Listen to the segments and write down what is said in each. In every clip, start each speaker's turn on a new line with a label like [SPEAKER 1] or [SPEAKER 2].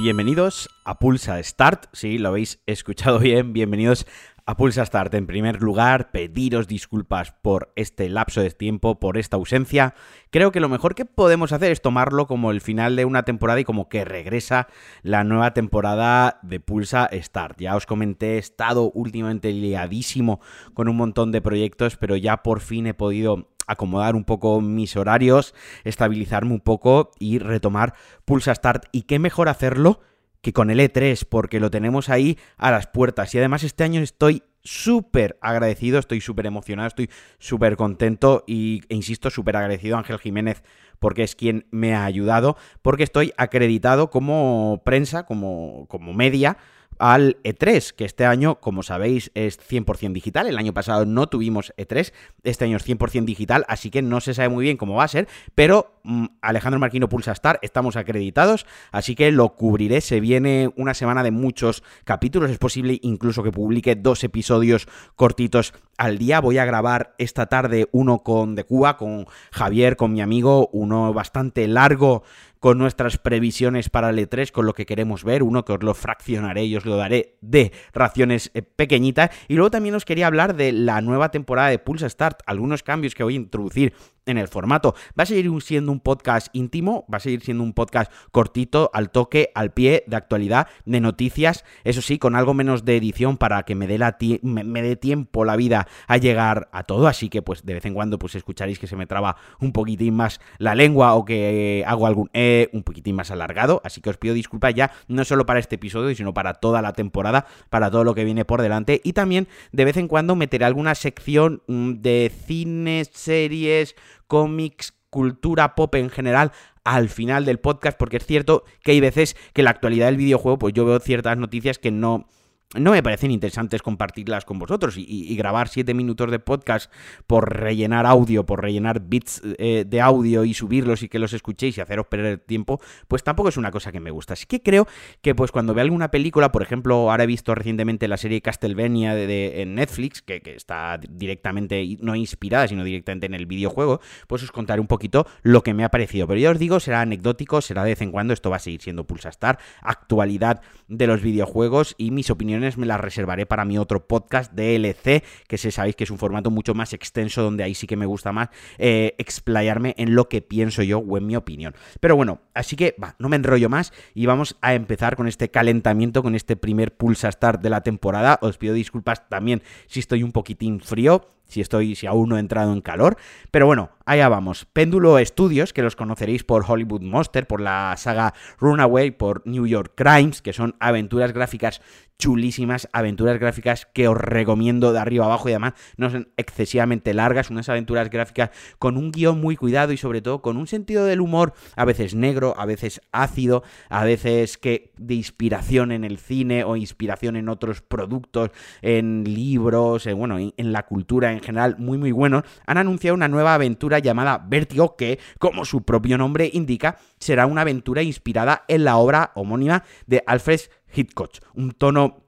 [SPEAKER 1] Bienvenidos a Pulsa Start, sí, lo habéis escuchado bien, bienvenidos a Pulsa Start. En primer lugar, pediros disculpas por este lapso de tiempo, por esta ausencia. Creo que lo mejor que podemos hacer es tomarlo como el final de una temporada y como que regresa la nueva temporada de Pulsa Start. Ya os comenté, he estado últimamente liadísimo con un montón de proyectos, pero ya por fin he podido acomodar un poco mis horarios, estabilizarme un poco y retomar Pulsa Start. Y qué mejor hacerlo que con el E3, porque lo tenemos ahí a las puertas. Y además este año estoy súper agradecido, estoy súper emocionado, estoy súper contento y, e insisto, súper agradecido a Ángel Jiménez porque es quien me ha ayudado, porque estoy acreditado como prensa, como, como media al E3, que este año, como sabéis, es 100% digital. El año pasado no tuvimos E3, este año es 100% digital, así que no se sabe muy bien cómo va a ser, pero mm, Alejandro Marquino Pulsa Star estamos acreditados, así que lo cubriré. Se viene una semana de muchos capítulos, es posible incluso que publique dos episodios cortitos al día. Voy a grabar esta tarde uno con de Cuba, con Javier, con mi amigo, uno bastante largo con nuestras previsiones para el E3, con lo que queremos ver, uno que os lo fraccionaré y os lo daré de raciones eh, pequeñitas. Y luego también os quería hablar de la nueva temporada de Pulse Start, algunos cambios que voy a introducir en el formato. Va a seguir siendo un podcast íntimo, va a seguir siendo un podcast cortito, al toque, al pie, de actualidad, de noticias, eso sí, con algo menos de edición para que me dé, la me, dé tiempo la vida a llegar a todo, así que pues de vez en cuando pues escucharéis que se me traba un poquitín más la lengua o que hago algún E un poquitín más alargado, así que os pido disculpas ya, no solo para este episodio, sino para toda la temporada, para todo lo que viene por delante, y también de vez en cuando meteré alguna sección mm, de cines, series, cómics, cultura pop en general al final del podcast, porque es cierto que hay veces que la actualidad del videojuego, pues yo veo ciertas noticias que no no me parecen interesantes compartirlas con vosotros y, grabar siete minutos de podcast por rellenar audio, por rellenar bits eh, de audio y subirlos y que los escuchéis y haceros perder tiempo, pues tampoco es una cosa que me gusta. Así que creo que pues cuando vea alguna película, por ejemplo, ahora he visto recientemente la serie Castlevania de, en Netflix, que, que, está directamente, no inspirada, sino directamente en el videojuego, pues os contaré un poquito lo que me ha parecido. Pero ya os digo, será anecdótico, será de vez en cuando, esto va a seguir siendo Pulsastar, actualidad de los videojuegos y mis opiniones me las reservaré para mi otro podcast DLC, que se sabéis que es un formato mucho más extenso, donde ahí sí que me gusta más eh, explayarme en lo que pienso yo o en mi opinión. Pero bueno, así que va, no me enrollo más y vamos a empezar con este calentamiento, con este primer Pulsa Start de la temporada. Os pido disculpas también si estoy un poquitín frío si estoy, si aún no he entrado en calor. Pero bueno, allá vamos. Péndulo Studios, que los conoceréis por Hollywood Monster, por la saga Runaway, por New York Crimes, que son aventuras gráficas chulísimas, aventuras gráficas que os recomiendo de arriba abajo y además no son excesivamente largas, unas aventuras gráficas con un guion muy cuidado y sobre todo con un sentido del humor a veces negro, a veces ácido, a veces que de inspiración en el cine o inspiración en otros productos, en libros, en, bueno, en, la cultura en general muy muy buenos, han anunciado una nueva aventura llamada Vértigo que, como su propio nombre indica, será una aventura inspirada en la obra homónima de Alfred Hitchcock. Un tono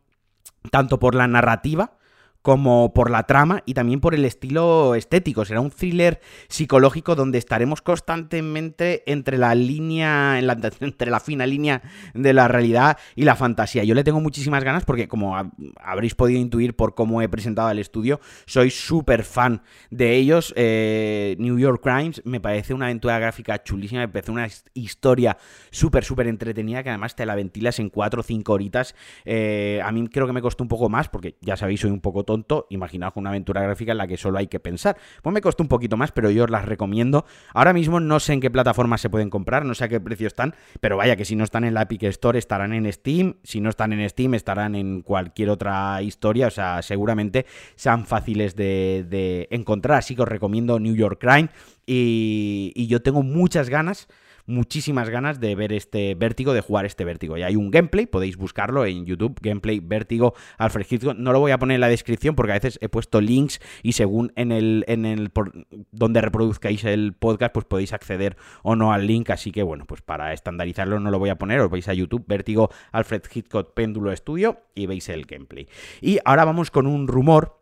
[SPEAKER 1] tanto por la narrativa como por la trama y también por el estilo estético. Será un thriller psicológico donde estaremos constantemente entre la línea, entre la fina línea de la realidad y la fantasía. Yo le tengo muchísimas ganas porque, como habréis podido intuir por cómo he presentado el estudio, soy súper fan de ellos. Eh, New York Crimes me parece una aventura gráfica chulísima, me parece una historia súper, súper entretenida que además te la ventilas en 4 o 5 horitas. Eh, a mí creo que me costó un poco más porque ya sabéis, soy un poco tonto, imaginaos una aventura gráfica en la que solo hay que pensar. Pues me costó un poquito más, pero yo os las recomiendo. Ahora mismo no sé en qué plataformas se pueden comprar, no sé a qué precio están, pero vaya que si no están en la Epic Store estarán en Steam, si no están en Steam estarán en cualquier otra historia, o sea, seguramente sean fáciles de, encontrar, así que os recomiendo New York Crime y, y yo tengo muchas ganas muchísimas ganas de ver este vértigo, de jugar este vértigo. Y hay un gameplay, podéis buscarlo en YouTube, gameplay vértigo Alfred Hitchcock. No lo voy a poner en la descripción porque a veces he puesto links y según en el, en el por donde reproduzcáis el podcast, pues podéis acceder o no al link. Así que bueno, pues para estandarizarlo no lo voy a poner, os vais a YouTube, vértigo Alfred Hitchcock Péndulo Estudio y veis el gameplay. Y ahora vamos con un rumor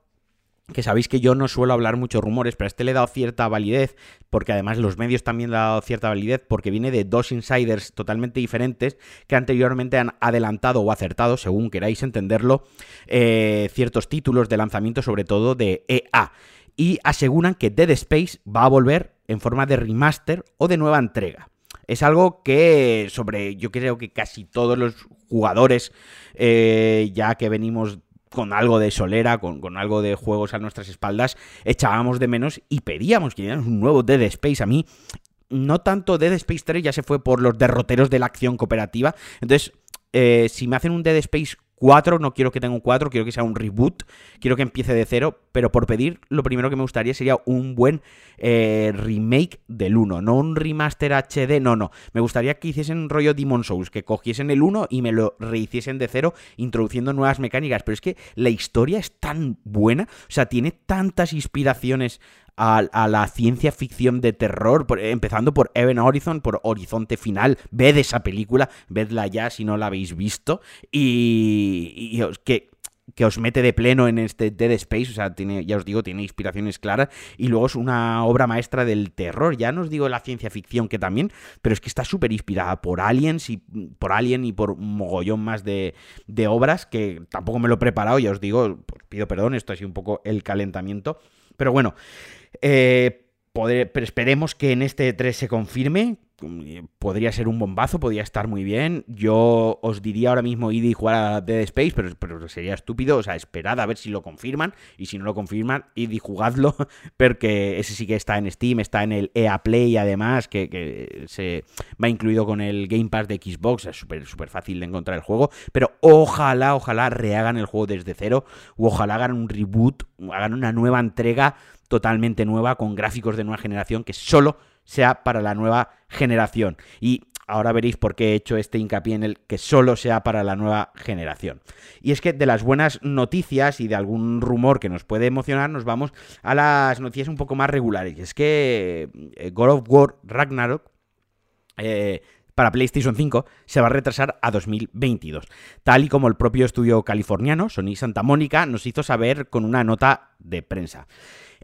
[SPEAKER 1] que sabéis que yo no suelo hablar muchos rumores, pero a este le he dado cierta validez, porque además los medios también le han dado cierta validez, porque viene de dos insiders totalmente diferentes que anteriormente han adelantado o acertado, según queráis entenderlo, eh, ciertos títulos de lanzamiento, sobre todo de EA. Y aseguran que Dead Space va a volver en forma de remaster o de nueva entrega. Es algo que sobre, yo creo que casi todos los jugadores, eh, ya que venimos con algo de solera, con, algo de juegos a nuestras espaldas, echábamos de menos y pedíamos que dieran un nuevo Dead Space. A mí, no tanto Dead Space 3 ya se fue por los derroteros de la acción cooperativa. Entonces, eh, si me hacen un Dead Space 4, no quiero que tenga un 4, quiero que sea un reboot, quiero que empiece de cero, pero por pedir, lo primero que me gustaría sería un buen eh, remake del 1, no un remaster HD, no, no, me gustaría que hiciesen un rollo Demon Souls, que cogiesen el 1 y me lo rehiciesen de cero, introduciendo nuevas mecánicas, pero es que la historia es tan buena, o sea, tiene tantas inspiraciones a, la ciencia ficción de terror, empezando por Even Horizon, por Horizonte Final. Ved esa película, vedla ya si no la habéis visto. Y, que que os mete de pleno en este Dead Space, o sea, tiene, ya os digo, tiene inspiraciones claras, y luego es una obra maestra del terror, ya no os digo la ciencia ficción que también, pero es que está súper inspirada por Aliens y por Alien y por un mogollón más de, obras que tampoco me lo he preparado, ya os digo, pues pido perdón, esto ha sido un poco el calentamiento, pero bueno, eh, pero esperemos que en este 3 se confirme. Podría ser un bombazo, podría estar muy bien. Yo os diría ahora mismo id y jugar a Dead Space, pero, sería estúpido. O sea, esperad a ver si lo confirman. Y si no lo confirman, id y jugadlo. Porque ese sí que está en Steam, está en el EA Play además, que, que se va incluido con el Game Pass de Xbox. Es súper súper fácil de encontrar el juego. Pero ojalá, ojalá rehagan el juego desde cero. O ojalá hagan un reboot, hagan una nueva entrega totalmente nueva, con gráficos de nueva generación, que solo sea para la nueva generación. Y ahora veréis por qué he hecho este hincapié en el que solo sea para la nueva generación. Y es que de las buenas noticias y de algún rumor que nos puede emocionar, nos vamos a las noticias un poco más regulares. Y es que eh, God of War Ragnarok eh, para PlayStation 5 se va a retrasar a 2022, tal y como el propio estudio californiano, Sony Santa Mónica, nos hizo saber con una nota de prensa.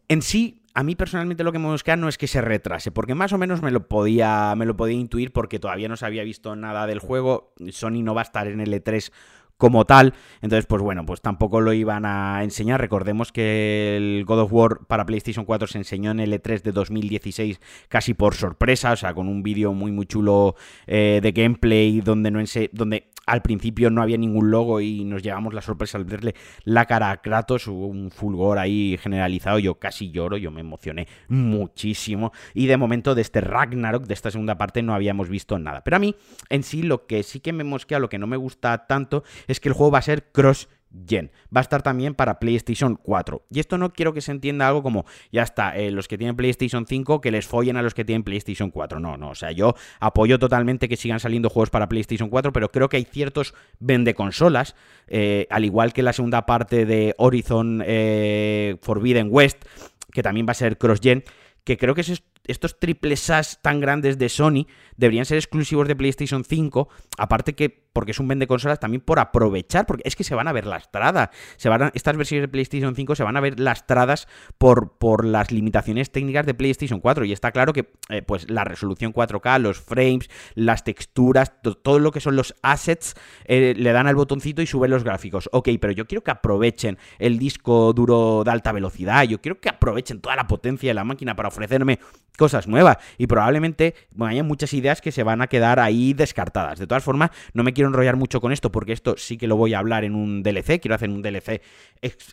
[SPEAKER 1] En sí, a mí personalmente lo que me busca no es que se retrase, porque más o menos me lo podía, me lo podía intuir porque todavía no se había visto nada del juego. Sony no va a estar en el E3 como tal. Entonces, pues bueno, pues tampoco lo iban a enseñar. Recordemos que el God of War para PlayStation 4 se enseñó en el E3 de 2016 casi por sorpresa, o sea, con un vídeo muy muy chulo eh, de gameplay donde no donde al principio no había ningún logo y nos llevamos la sorpresa al verle la cara a Kratos, hubo un fulgor ahí generalizado, yo casi lloro, yo me emocioné muchísimo y de momento de este Ragnarok, de esta segunda parte, no habíamos visto nada. Pero a mí, en sí, lo que sí que me mosquea, lo que no me gusta tanto, es que el juego va a ser cross Gen. Va a estar también para PlayStation 4. Y esto no quiero que se entienda algo como, ya está, eh, los que tienen PlayStation 5 que les follen a los que tienen PlayStation 4. No, no, o sea, yo apoyo totalmente que sigan saliendo juegos para PlayStation 4, pero creo que hay ciertos vende consolas, eh, al igual que la segunda parte de Horizon eh, Forbidden West, que también va a ser cross-gen, que creo que es estos triple SAS tan grandes de Sony deberían ser exclusivos de PlayStation 5, aparte que porque es un vende consolas también por aprovechar, porque es que se van a ver lastradas, se van estas versiones de PlayStation 5 se van a ver lastradas por, por las limitaciones técnicas de PlayStation 4 y está claro que eh, pues la resolución 4K, los frames, las texturas, todo lo que son los assets eh, le dan al botoncito y suben los gráficos. Ok, pero yo quiero que aprovechen el disco duro de alta velocidad, yo quiero que aprovechen toda la potencia de la máquina para ofrecerme cosas nuevas. Y probablemente bueno, haya muchas ideas que se van a quedar ahí descartadas. De todas formas, no me quiero enrollar mucho con esto porque esto sí que lo voy a hablar en un DLC, quiero hacer un DLC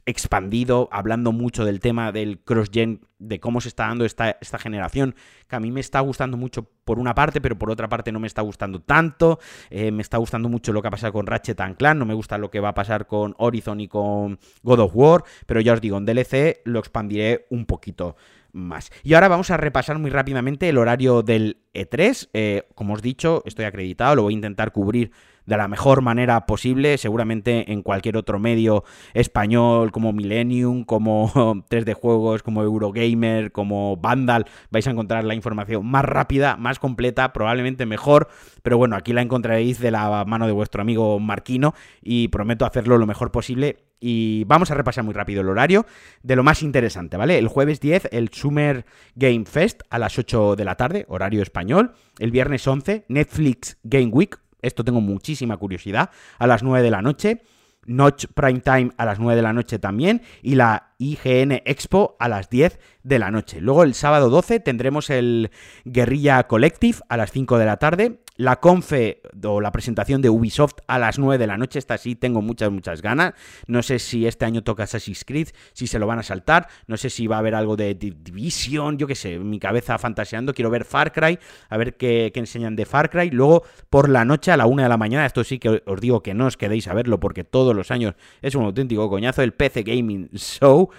[SPEAKER 1] expandido, hablando mucho del tema del cross-gen, de cómo se está dando esta, esta generación, que a mí me está gustando mucho por una parte, pero por otra parte no me está gustando tanto, eh, me está gustando mucho lo que ha pasado con Ratchet Clank, no me gusta lo que va a pasar con Horizon y con God of War, pero ya os digo, en DLC lo expandiré un poquito más. Y ahora vamos a repasar muy rápidamente el horario del E3. Eh, como os he dicho, estoy acreditado, lo voy a intentar cubrir de la mejor manera posible. Seguramente en cualquier otro medio español como Millennium, como 3D Juegos, como Eurogamer, como Vandal, vais a encontrar la información más rápida, más completa, probablemente mejor. Pero bueno, aquí la encontraréis de la mano de vuestro amigo Marquino y prometo hacerlo lo mejor posible y vamos a repasar muy rápido el horario de lo más interesante, ¿vale? El jueves 10, el Summer Game Fest a las 8 de la tarde, horario español. El viernes 11, Netflix Game Week, esto tengo muchísima curiosidad, a las 9 de la noche. Notch Prime Time a las 9 de la noche también y la IGN Expo a las 10 de la noche. Luego el sábado 12 tendremos el Guerrilla Collective a las 5 de la tarde la confe o la presentación de Ubisoft a las 9 de la noche. Esta sí tengo muchas, muchas ganas. No sé si este año toca Assassin's Creed, si se lo van a saltar. No sé si va a haber algo de Division, yo qué sé, mi cabeza fantaseando. Quiero ver Far Cry, a ver qué, qué, enseñan de Far Cry. Luego, por la noche a la 1 de la mañana, esto sí que os digo que no os quedéis a verlo porque todos los años es un auténtico coñazo, el PC Gaming Show.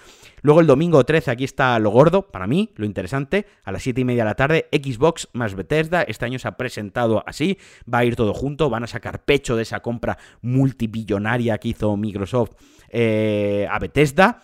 [SPEAKER 1] Luego el domingo 13, aquí está lo gordo, para mí, lo interesante, a las 7 y media de la tarde, Xbox más Bethesda, este año se ha presentado así, va a ir todo junto, van a sacar pecho de esa compra multibillonaria que hizo Microsoft eh, a Bethesda.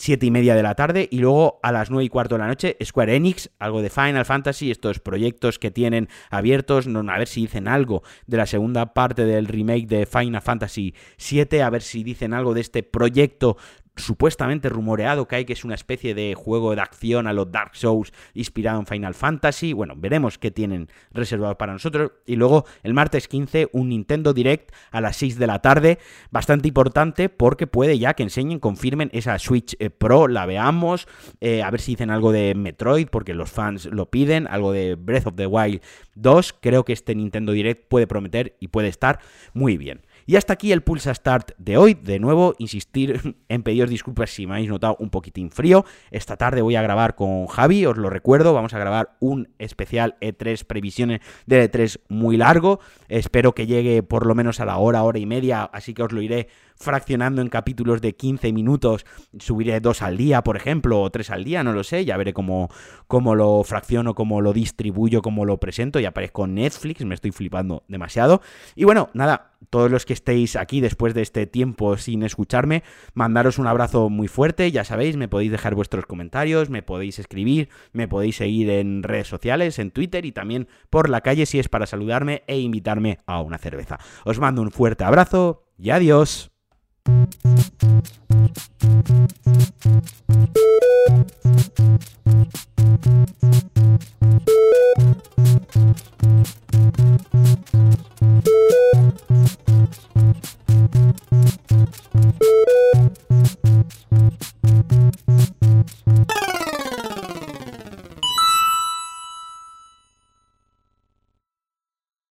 [SPEAKER 1] 7 y media de la tarde y luego a las 9 y cuarto de la noche Square Enix, algo de Final Fantasy, estos proyectos que tienen abiertos, a ver si dicen algo de la segunda parte del remake de Final Fantasy 7, a ver si dicen algo de este proyecto supuestamente rumoreado que hay que es una especie de juego de acción a los Dark Souls inspirado en Final Fantasy. Bueno, veremos qué tienen reservado para nosotros. Y luego el martes 15 un Nintendo Direct a las 6 de la tarde, bastante importante porque puede ya que enseñen, confirmen esa Switch eh, Pro, la veamos, eh, a ver si dicen algo de Metroid porque los fans lo piden, algo de Breath of the Wild 2. Creo que este Nintendo Direct puede prometer y puede estar muy bien. Y hasta aquí el Pulsa Start de hoy. De nuevo, insistir en pediros disculpas si me habéis notado un poquitín frío. Esta tarde voy a grabar con Javi, os lo recuerdo. Vamos a grabar un especial E3, previsiones de E3 muy largo. Espero que llegue por lo menos a la hora, hora y media, así que os lo iré fraccionando en capítulos de 15 minutos, subiré dos al día, por ejemplo, o tres al día, no lo sé, ya veré cómo, cómo lo fracciono, cómo lo distribuyo, cómo lo presento, y aparezco en Netflix, me estoy flipando demasiado. Y bueno, nada, todos los que estéis aquí después de este tiempo sin escucharme, mandaros un abrazo muy fuerte, ya sabéis, me podéis dejar vuestros comentarios, me podéis escribir, me podéis seguir en redes sociales, en Twitter y también por la calle si es para saludarme e invitarme a una cerveza. Os mando un fuerte abrazo y adiós. ピッ!